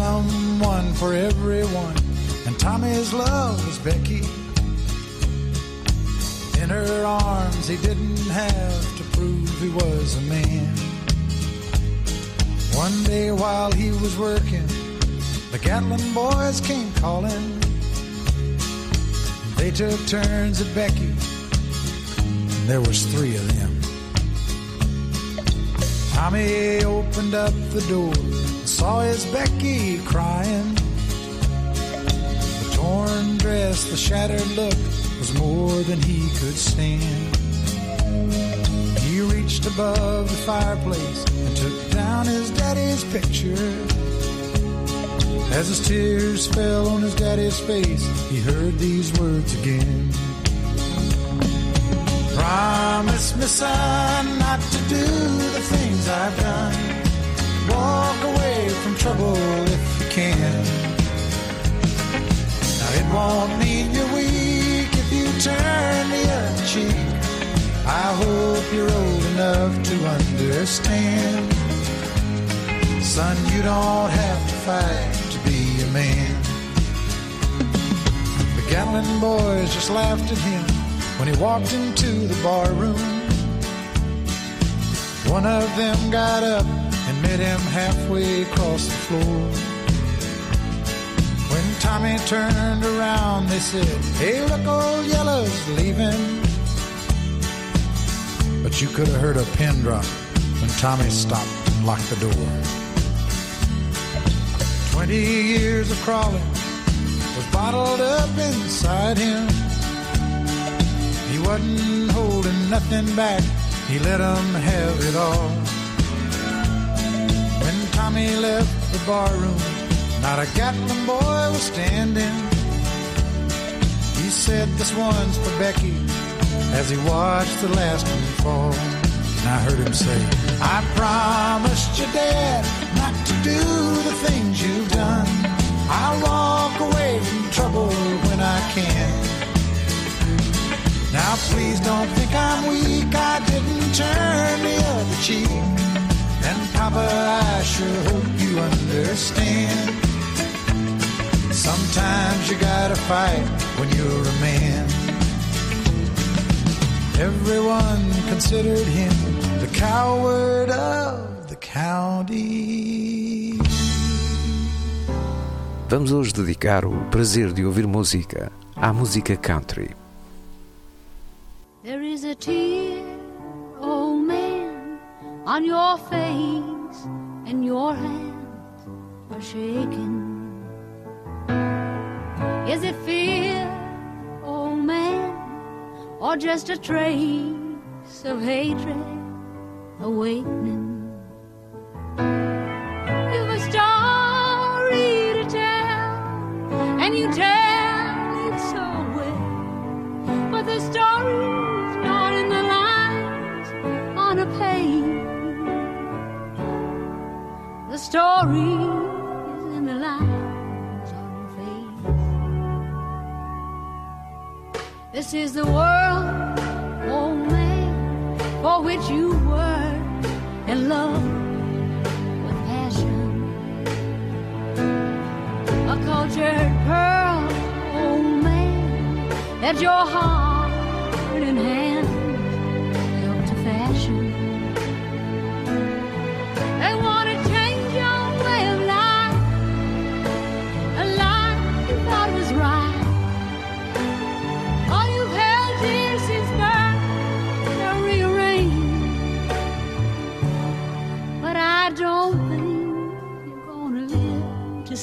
Someone for everyone, and Tommy's love was Becky. In her arms, he didn't have to prove he was a man. One day while he was working, the Gatlin boys came calling. They took turns at Becky, and there was three of them. Tommy opened up the door saw his Becky crying. The torn dress, the shattered look was more than he could stand. He reached above the fireplace and took down his daddy's picture. As his tears fell on his daddy's face, he heard these words again. Promise me, son, not to do the things I've done. Walk away from trouble if you can. Now it won't mean you're weak if you turn the other cheek. I hope you're old enough to understand. Son, you don't have to fight to be a man. The Gatlin boys just laughed at him when he walked into the bar room. One of them got up met him halfway across the floor. When Tommy turned around, they said, Hey, look, old Yellow's leaving. But you could have heard a pin drop when Tommy stopped and locked the door. Twenty years of crawling was bottled up inside him. He wasn't holding nothing back, he let them have it all. Tommy left the barroom, not a Gatlin boy was standing. He said, This one's for Becky, as he watched the last one fall. And I heard him say, I promised your dad not to do the things you've done. I'll walk away from trouble when I can. Now please don't think I'm weak, I didn't turn the other cheek. And Papa, I sure hope you understand. Sometimes you gotta fight when you're a man. Everyone considered him the coward of the county. Vamos hoje dedicar o prazer de ouvir música à música country. There is a tear, on your face, and your hands are shaking. Is it fear, oh man, or just a trace of hatred awakening? You've a story to tell, and you tell it so well, but the story's not in the lines on a page. The story is in the lines on your face. This is the world, oh man, for which you were in love with passion. A cultured pearl, oh man, that your heart and hand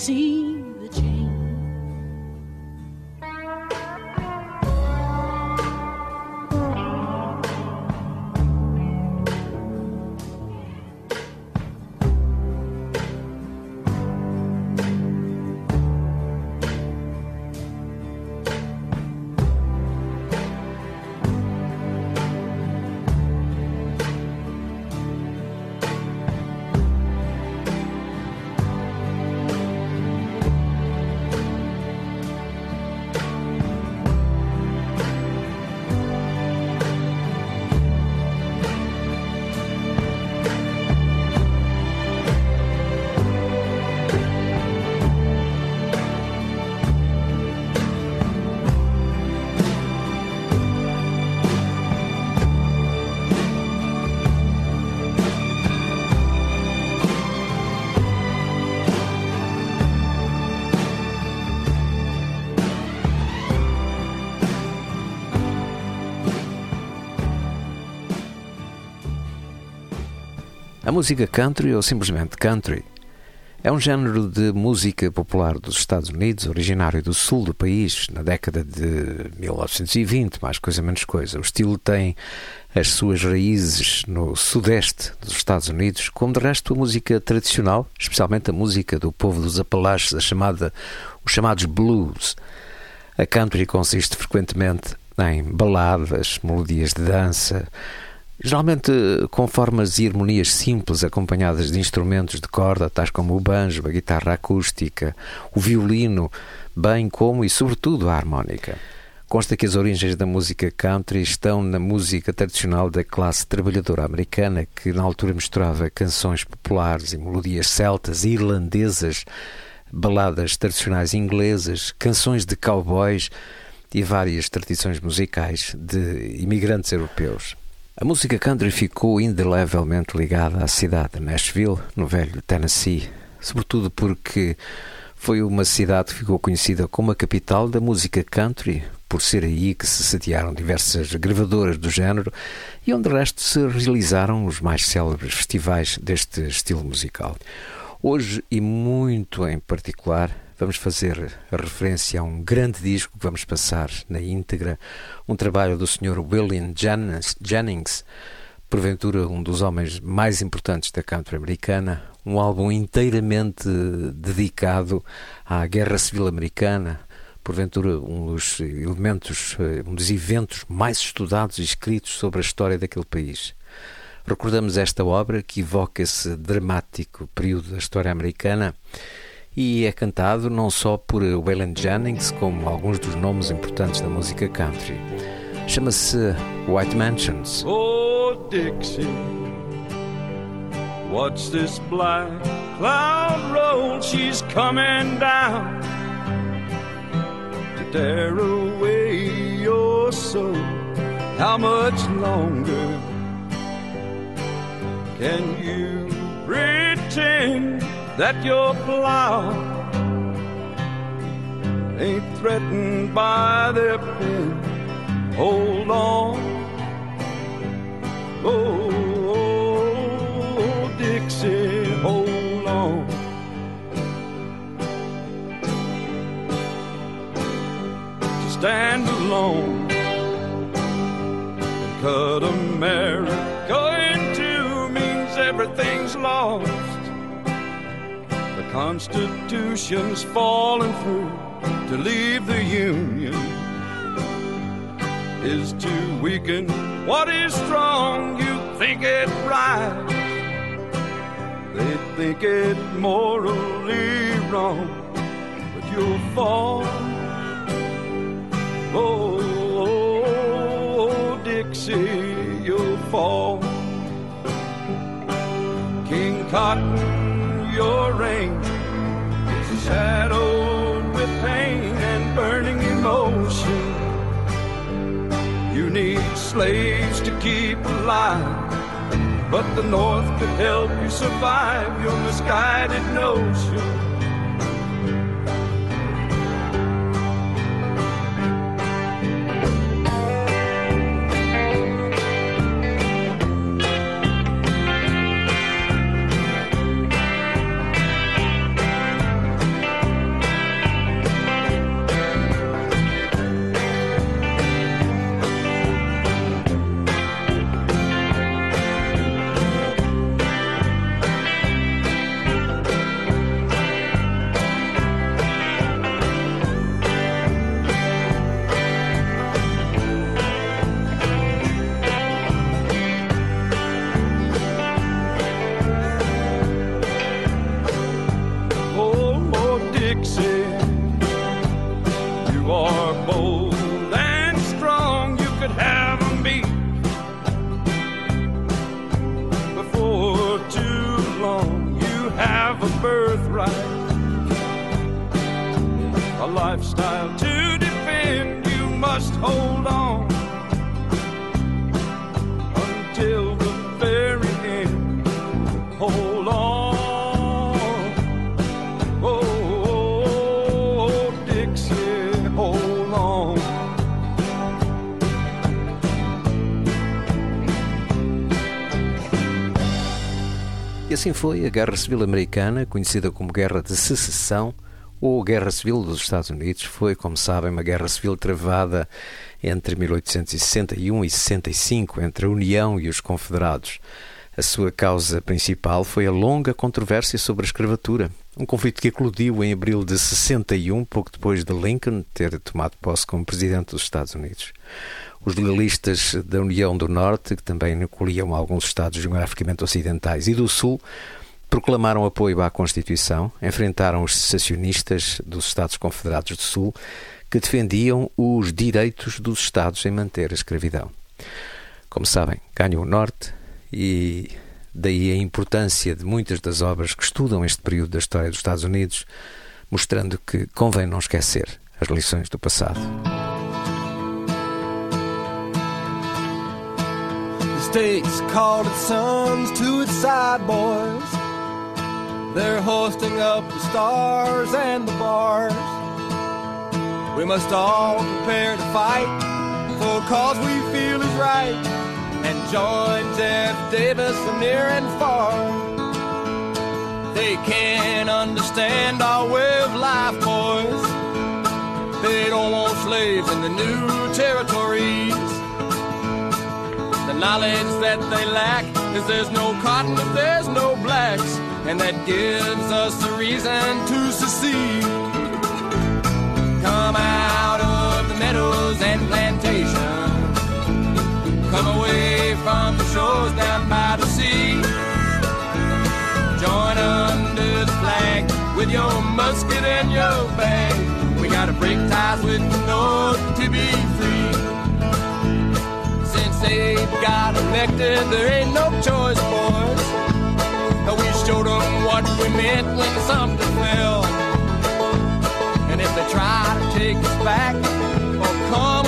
see A música country ou simplesmente country é um género de música popular dos Estados Unidos, originário do sul do país, na década de 1920, mais coisa menos coisa. O estilo tem as suas raízes no sudeste dos Estados Unidos, como de resto a música tradicional, especialmente a música do povo dos Apalaches, a chamada, os chamados blues. A country consiste frequentemente em baladas, melodias de dança, geralmente com formas e harmonias simples acompanhadas de instrumentos de corda, tais como o banjo, a guitarra acústica, o violino, bem como e sobretudo a harmónica. Consta que as origens da música country estão na música tradicional da classe trabalhadora americana, que na altura misturava canções populares e melodias celtas e irlandesas, baladas tradicionais inglesas, canções de cowboys e várias tradições musicais de imigrantes europeus. A música country ficou indelevelmente ligada à cidade de Nashville, no velho Tennessee, sobretudo porque foi uma cidade que ficou conhecida como a capital da música country, por ser aí que se sediaram diversas gravadoras do género e onde de resto se realizaram os mais célebres festivais deste estilo musical. Hoje, e muito em particular, vamos fazer referência a um grande disco que vamos passar na íntegra, um trabalho do Sr. William Jennings, porventura um dos homens mais importantes da country americana, um álbum inteiramente dedicado à Guerra Civil Americana, porventura um dos elementos, um dos eventos mais estudados e escritos sobre a história daquele país. Recordamos esta obra que evoca esse dramático período da história americana e é cantado não só por Waylon Jennings, como alguns dos nomes importantes da música country. Chama-se White Mansions. Oh, Dixie, what's this black cloud roll? She's coming down to tear away your soul. How much longer can you pretend that your plow ain't threatened by their pen? Hold on. Oh, oh Dixie, hold on. To stand alone and cut America in two means everything's lost. Constitution's falling through to leave the Union is to weaken what is strong. You think it right, they think it morally wrong, but you'll fall. Oh, oh, oh Dixie, you'll fall. King Cotton, your reign shadowed with pain and burning emotion. You need slaves to keep alive, but the North could help you survive your misguided notion. Assim foi a Guerra Civil Americana, conhecida como Guerra de Secessão ou Guerra Civil dos Estados Unidos, foi, como sabem, uma guerra civil travada entre 1861 e 65 entre a União e os Confederados. A sua causa principal foi a longa controvérsia sobre a escravatura, um conflito que eclodiu em abril de 61, pouco depois de Lincoln ter tomado posse como presidente dos Estados Unidos. Os legalistas da União do Norte, que também incluíam alguns estados geograficamente ocidentais e do Sul, proclamaram apoio à Constituição, enfrentaram os secessionistas dos Estados Confederados do Sul, que defendiam os direitos dos Estados em manter a escravidão. Como sabem, ganhou o Norte e daí a importância de muitas das obras que estudam este período da história dos Estados Unidos, mostrando que convém não esquecer as lições do passado. States called its sons to its side boys. They're hoisting up the stars and the bars. We must all prepare to fight for a cause we feel is right and join Jeff Davis from near and far. They can't understand our way of life, boys. They don't want slaves in the new territories. Knowledge that they lack is there's no cotton if there's no blacks, and that gives us a reason to secede. Come out of the meadows and plantations. Come away from the shores down by the sea. Join under the flag with your musket and your bag. We gotta break ties with the North to be free. They got elected, there ain't no choice, boys. We showed them what we meant when something fell. And if they try to take us back or come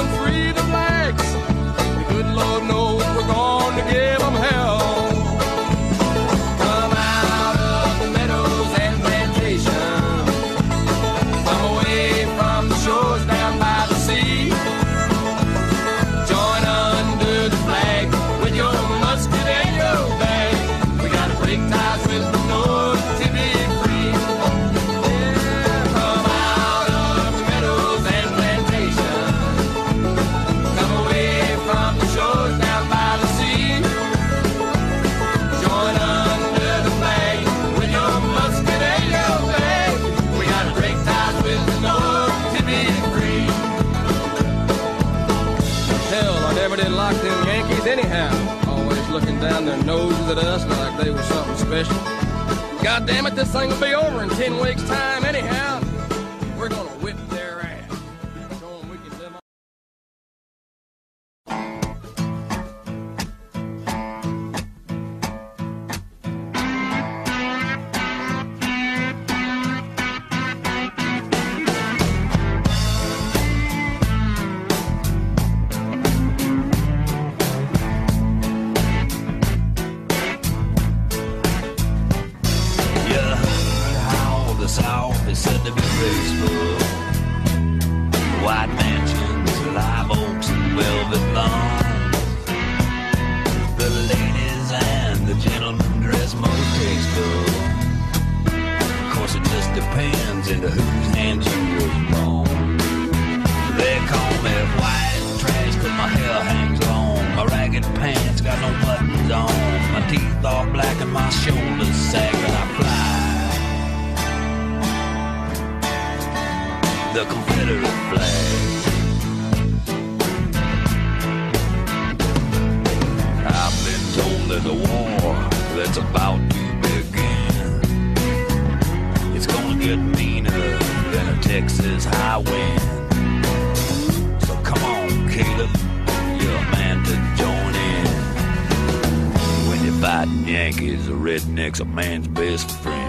their noses at us like they were something special. God damn it, this thing will be over in 10 weeks' time, anyhow. war that's about to begin. It's gonna get meaner than a Texas high wind. So come on, Caleb, you're a man to join in. When you're fighting Yankees, a redneck's a man's best friend.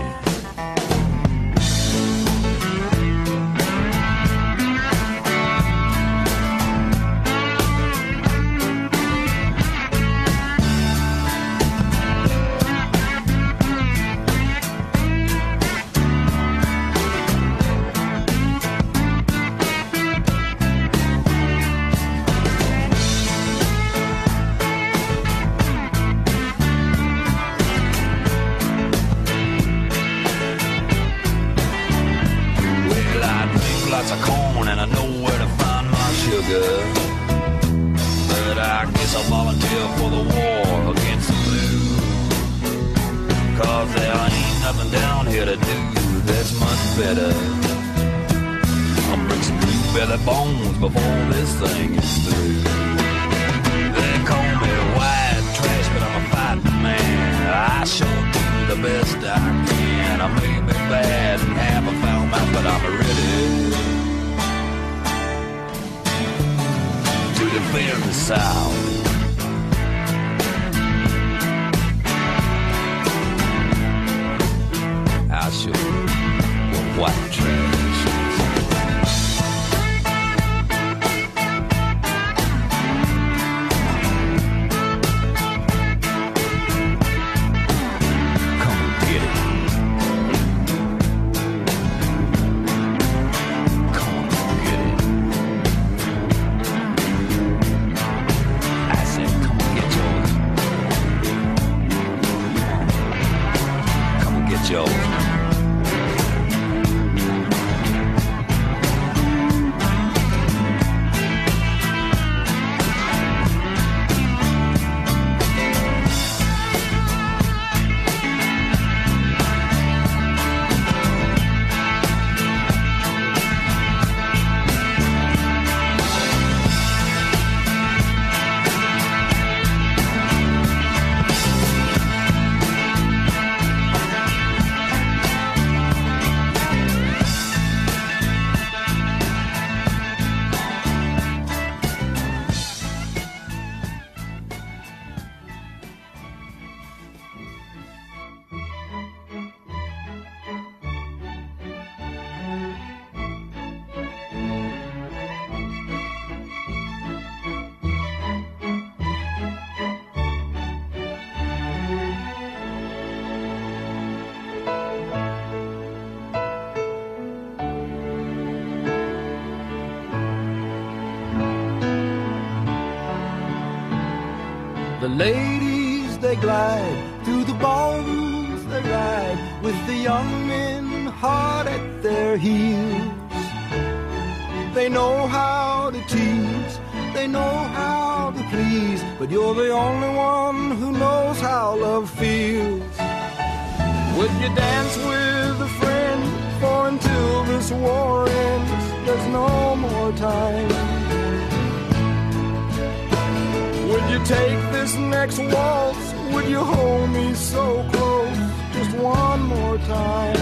Me so close just one more time?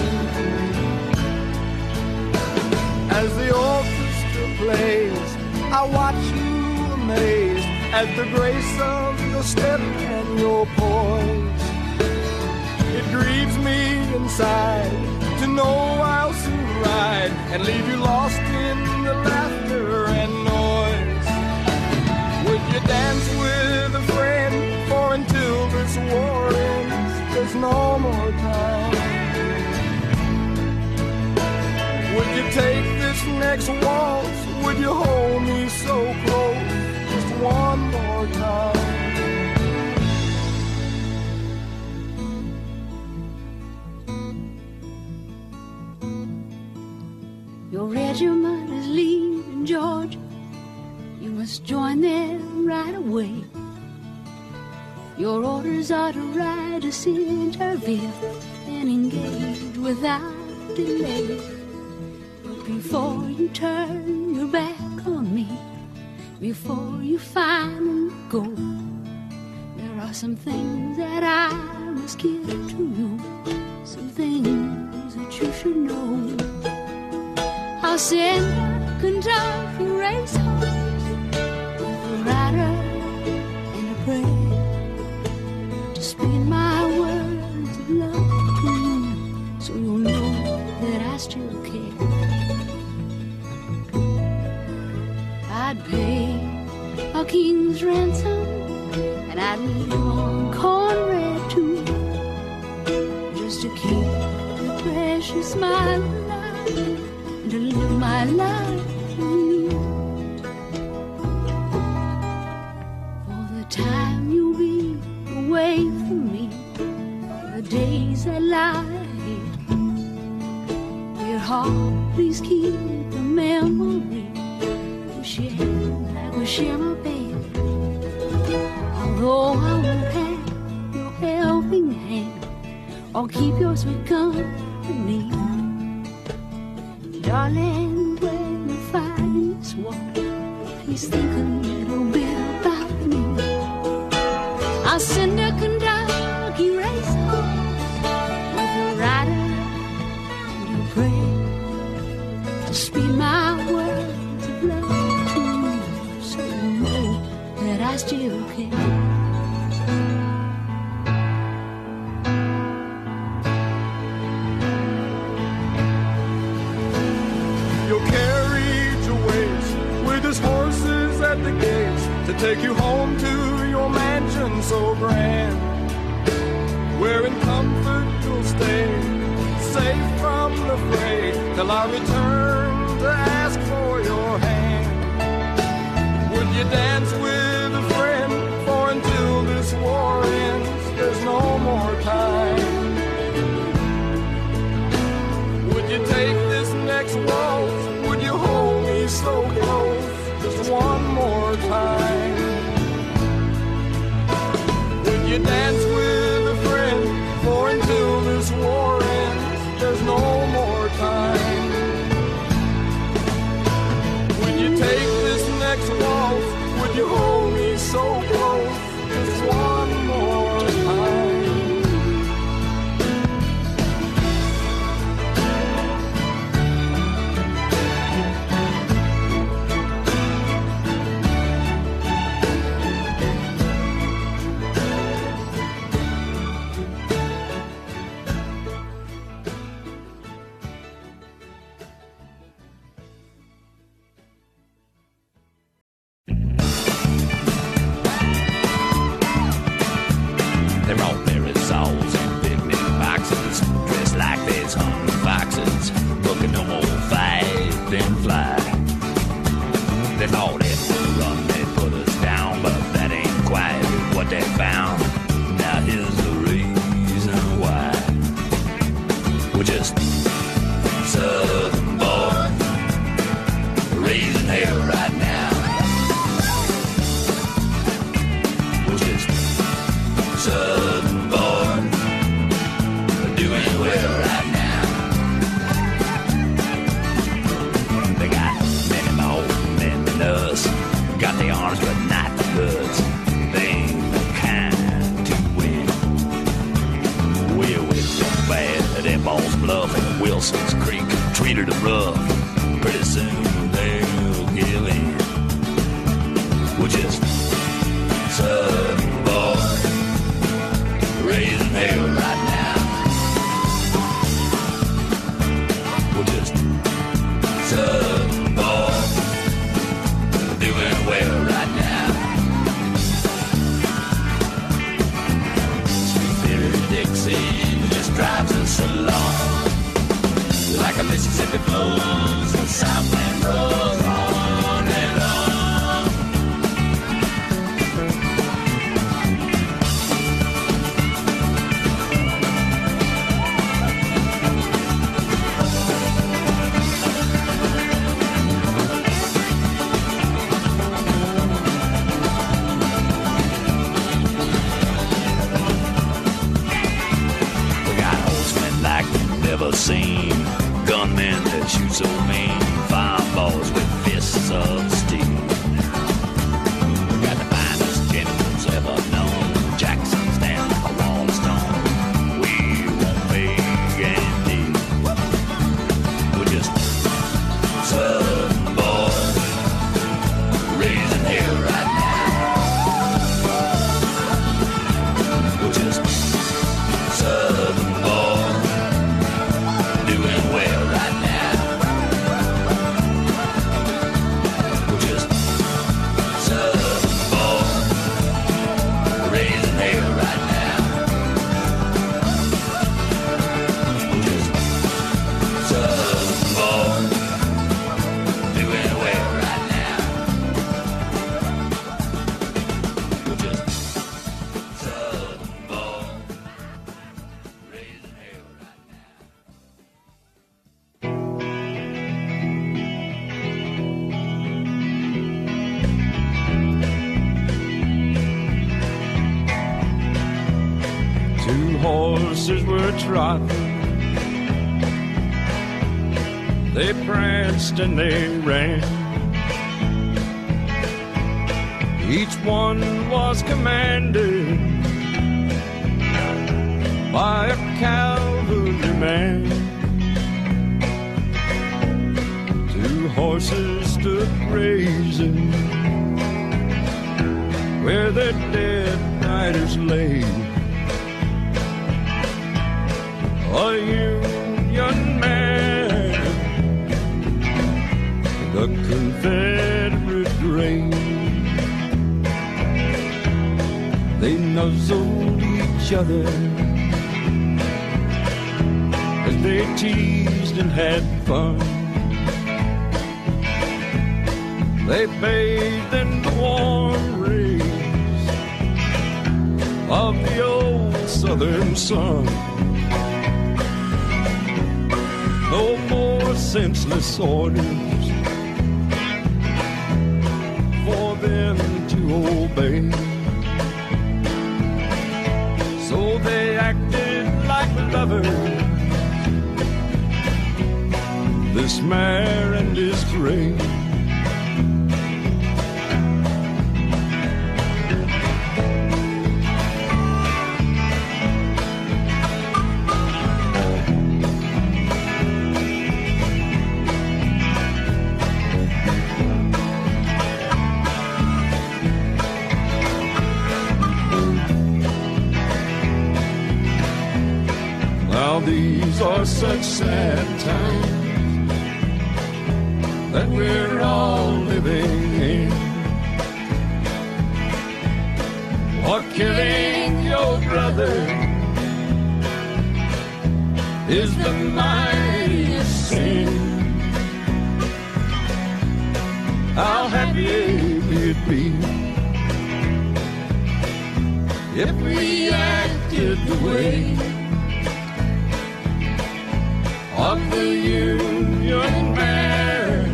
As the orchestra plays, I watch you amazed at the grace of your step and your poise. It grieves me inside to know I'll soon ride and leave you lost in the laughter and noise. Would you dance with war ends, there's no more time. Would you take this next waltz? Would you hold me so close just one more time? Your regiment is leaving Georgia. You must join them right away. Your orders are to ride to Centerville and engage without delay. But before you turn your back on me, before you finally go, there are some things that I must give to you, some things that you should know. I'll send a Kentucky racehorse with a rider speak my words of love so you'll know that I still care. I'd pay a king's ransom, and I'd live on cornbread too, just to keep the precious smile alive and to live my life please keep the memory we share, like we share my bed. Although I won't have your helping hand, I'll keep your sweet company. They pranced and they ran. Each one was commanded by a cavalryman. Two horses stood grazing where the dead riders lay. A Union man, the Confederate grain. They nuzzled each other as they teased and had fun. They bathed in the warm rays of the old southern sun. No more senseless orders for them to obey. So they acted like lovers, this mare and his gray. These are such sad times that we're all living in. Or killing your brother is the mightiest sin. How happy we'd be if we acted the way of the Union man,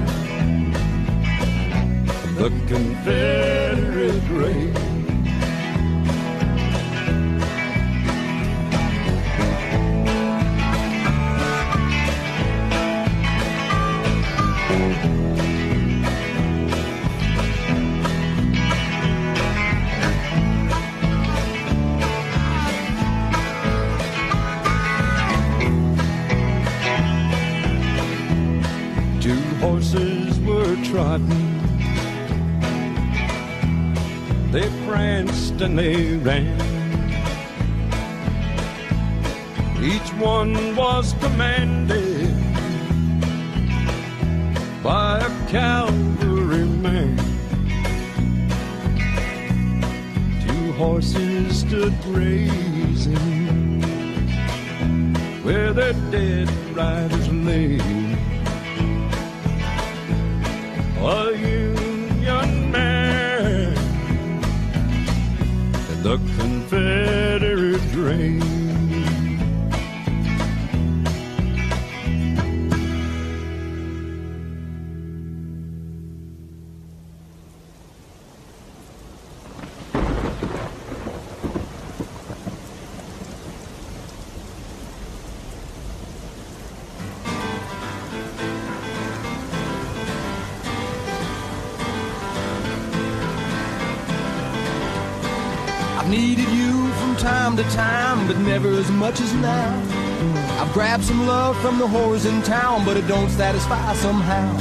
the Confederate grave. Trotting. They pranced and they ran. Each one was commanded by a cavalryman. Two horses stood grazing where their dead riders lay. A Union man and the Confederate dray. Time to time, but never as much as now. I've grabbed some love from the whores in town, but it don't satisfy somehow.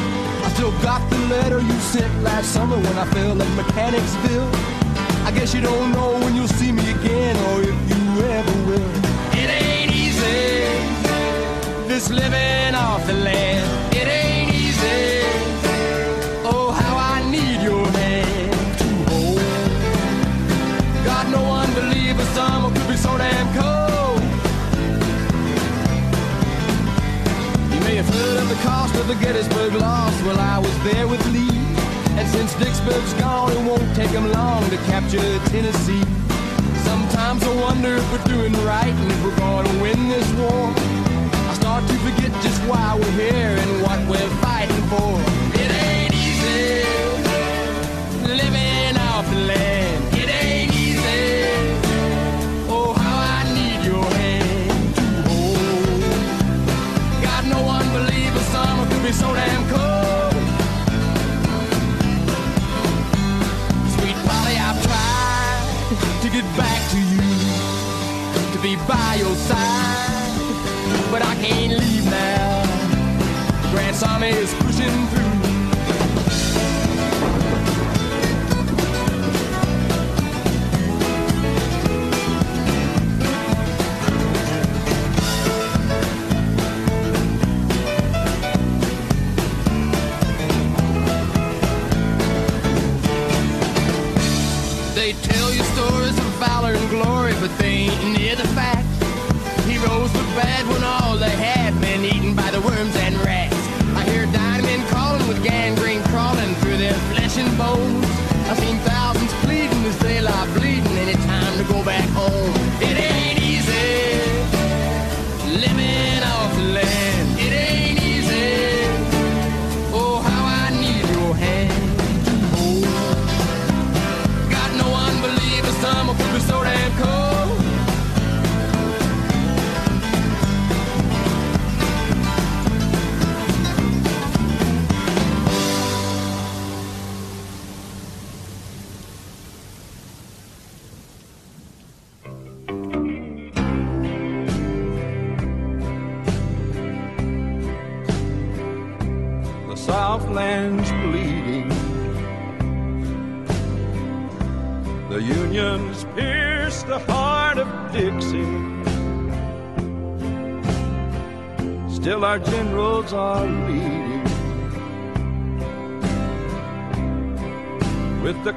I still got the letter you sent last summer when I fell at Mechanicsville. I guess you don't know when you'll see me again, or if you ever will. It ain't easy, this living off the land. It ain't easy. Oh, heard of the cost of the Gettysburg loss. Well, I was there with Lee. And since Vicksburg's gone, it won't take him long to capture Tennessee. Sometimes I wonder if we're doing right and if we're going to win this war. I start to forget just why we're here and what we're fighting for. It ain't easy living off the land. So damn cold. Sweet Polly, I've tried to get back to you, to be by your side, but I can't leave now. Grant's army is pushing through. Near the fact. Heroes were bad when all they had been eaten by the worms and rats. I hear dying men calling with gangrene crawling through their flesh and bones. I've seen thousands pleading as they lie bleeding, it's time to go back home.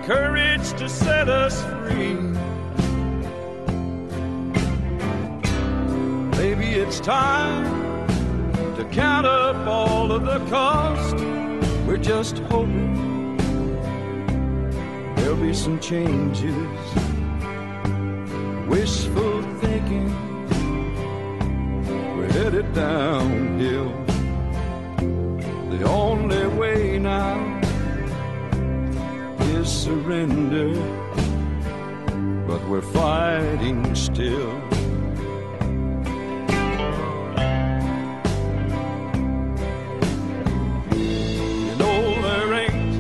Courage to set us free. Maybe it's time to count up all of the cost. We're just hoping there'll be some changes. Wishful thinking, we're headed downhill. surrender, but we're fighting still. You know there ain't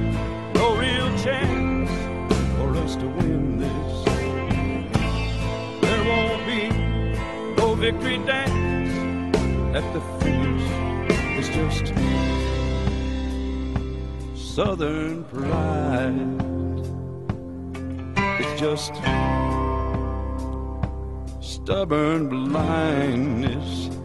no real chance for us to win this. There won't be no victory dance at the finish. It's just Southern pride. It's just stubborn blindness.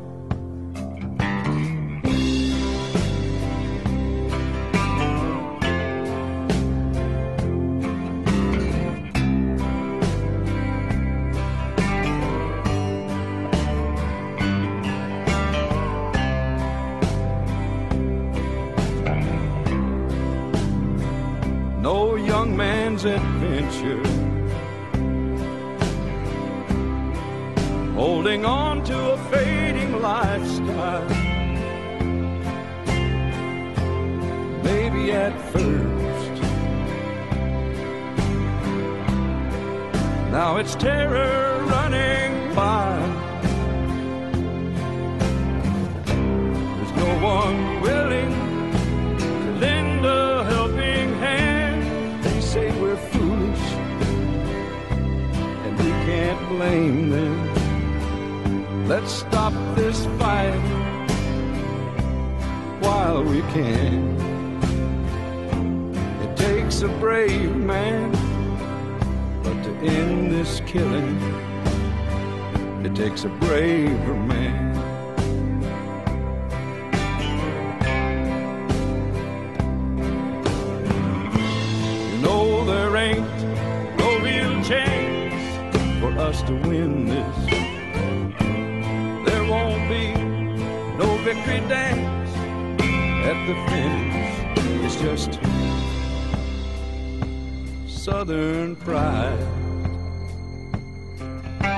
Southern pride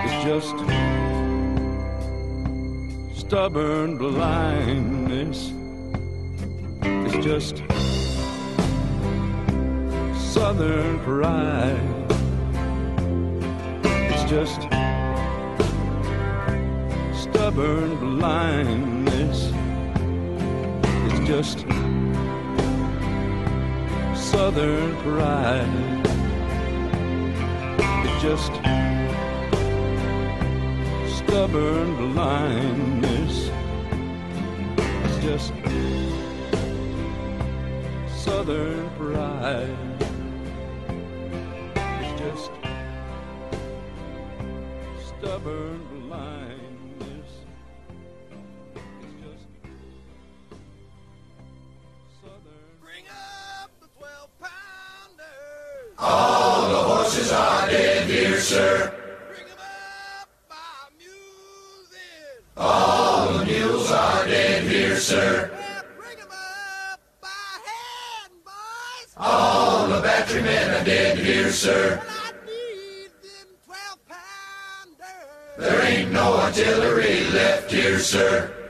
is just stubborn blindness. It's just Southern pride. It's just stubborn blindness. It's just Southern pride just stubborn blindness. It's just southern pride. It's just stubborn blindness. sir.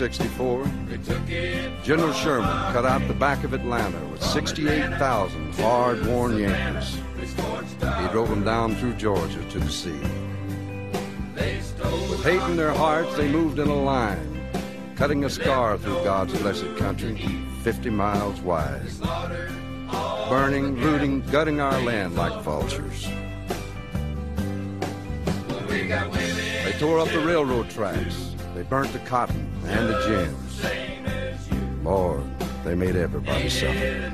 1864, General Sherman cut out the back of Atlanta with 68,000 hard worn Yankees. He drove them down through Georgia to the sea. With hate in their hearts, they moved in a line, cutting a scar through God's blessed country, 50 miles wide. Burning, looting, gutting our land like vultures. They tore up the railroad tracks. They burnt the cotton and the gins. Lord, they made everybody suffer.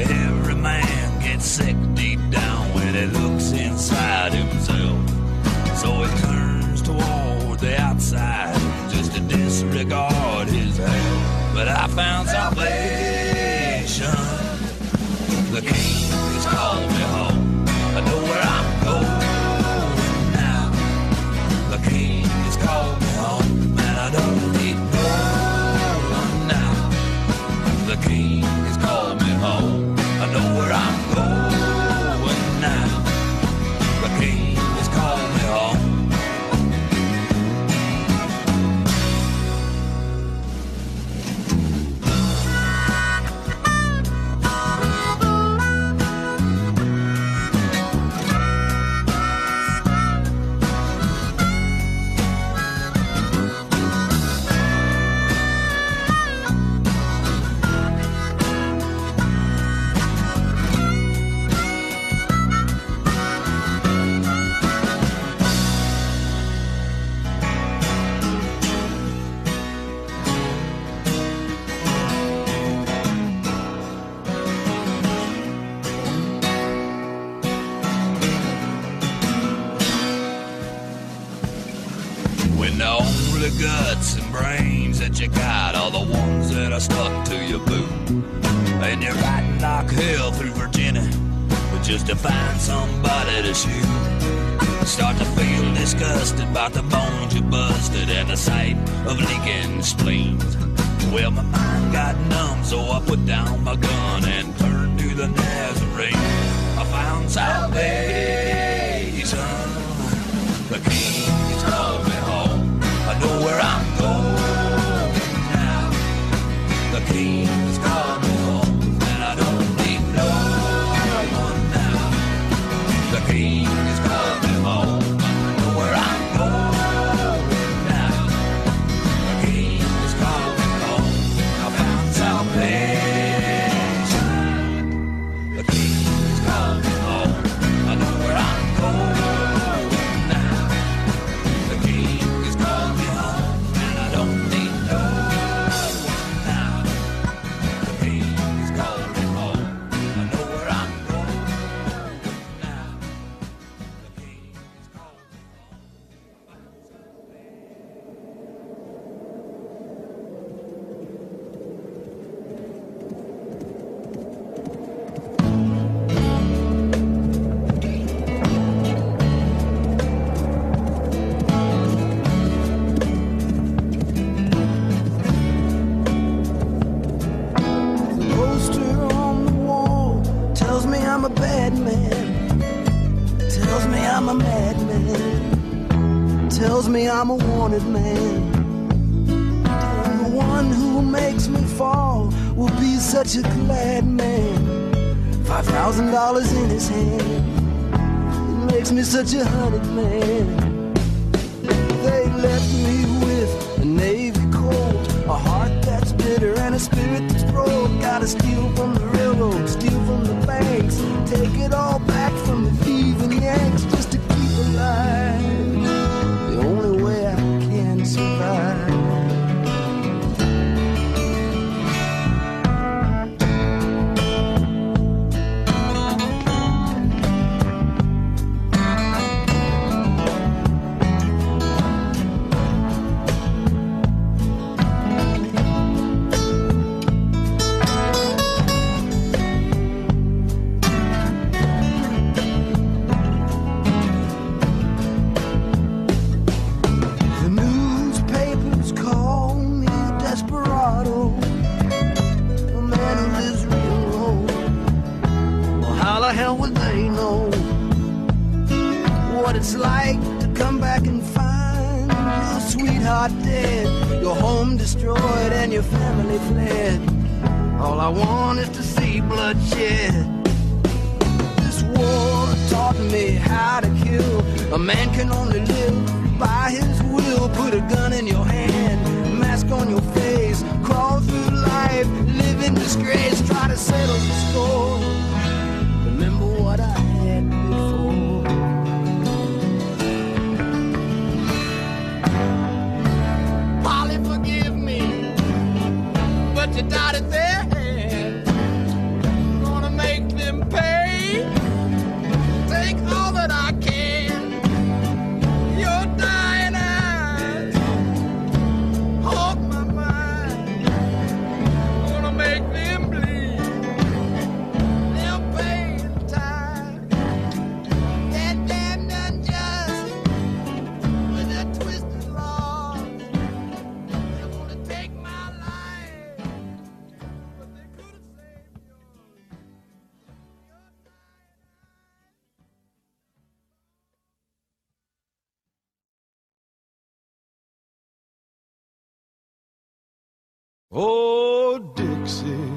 Every man gets sick deep down when he looks inside himself. So he turns toward the outside just to disregard his health. But I found salvation. Just to find somebody to shoot. Start to feel disgusted about the bones you busted and the sight of leaking spleens. Well, my mind got numb, so I put down my gun and turned to the Nazarene. I found salvation. The king Oh, Dixie,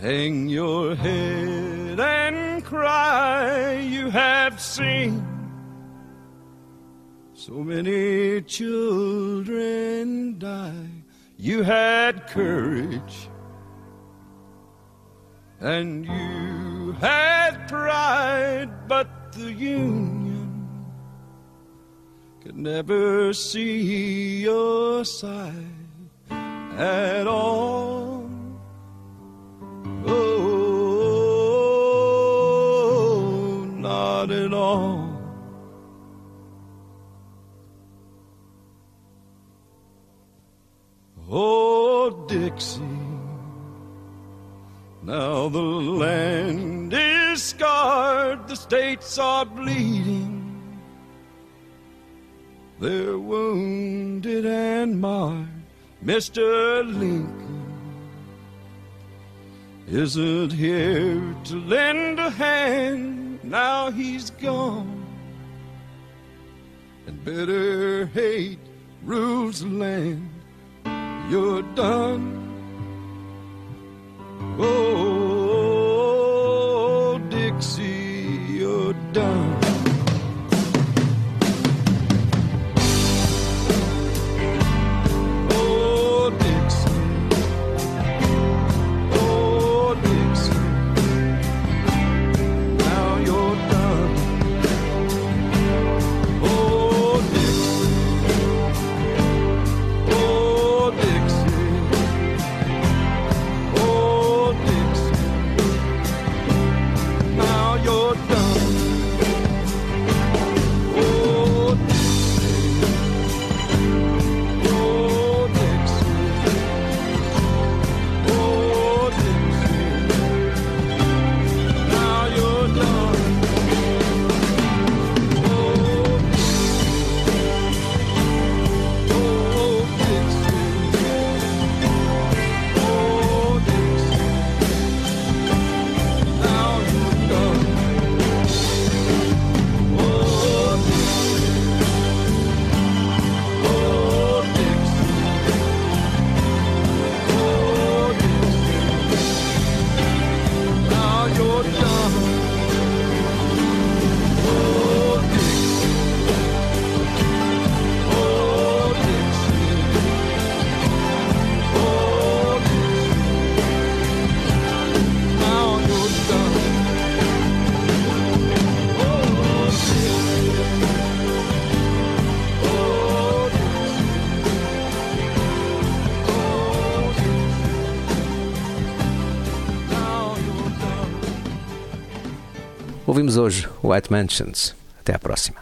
hang your head and cry. You have seen so many children die. You had courage and you had pride, but the Union could never see your side at all. Oh, not at all. Oh, Dixie, now the land is scarred, the states are bleeding. They're wounded and marred. Mr. Lincoln isn't here to lend a hand. Now he's gone, and bitter hate rules the land. You're done. Oh, Dixie. Ouvimos hoje White Mansions. Até à próxima.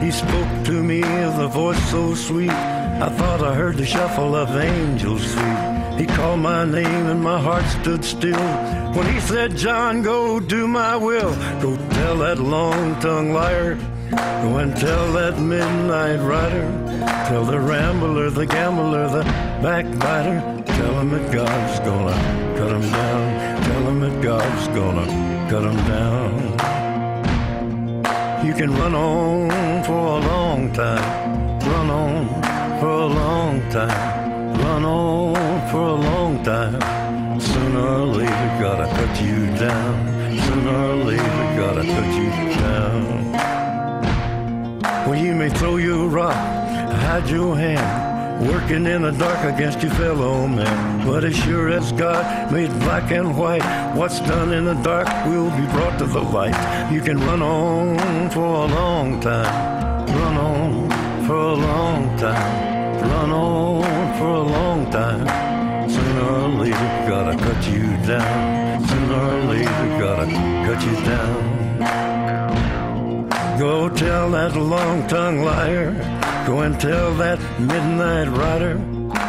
He spoke to me with a voice so sweet. I thought I heard the shuffle of angels feet. He called my name and my heart stood still. When he said, John, go do my will. Go tell that long tongued liar. Go and tell that midnight rider. Tell the rambler, the gambler, the backbiter. Tell him that God's gonna cut him down. Tell him that God's gonna cut him down. You can run on for a long time. Run on for a long time. Run on for a long time. Sooner or later, gotta cut you down. Sooner or later, gotta cut you down. Well, you may throw your rock, hide your hand, working in the dark against your fellow man. But as sure as God made black and white, what's done in the dark will be brought to the light. You can run on for a long time, run on for a long time, run on for a long time. Sooner or later, gotta cut you down. Sooner or later, gotta cut you down. Go tell that long tongued liar. Go and tell that midnight rider.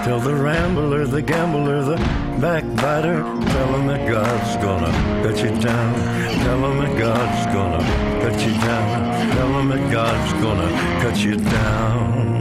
Tell the rambler, the gambler, the backbiter. Tell him that God's gonna cut you down. Tell him that God's gonna cut you down. Tell him that God's gonna cut you down.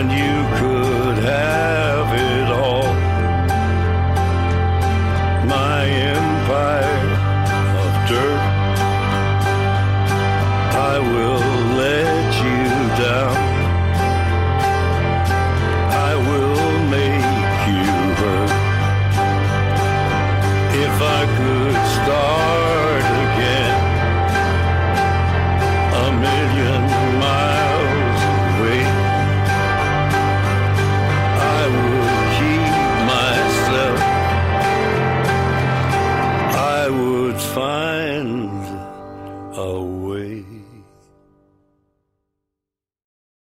And you could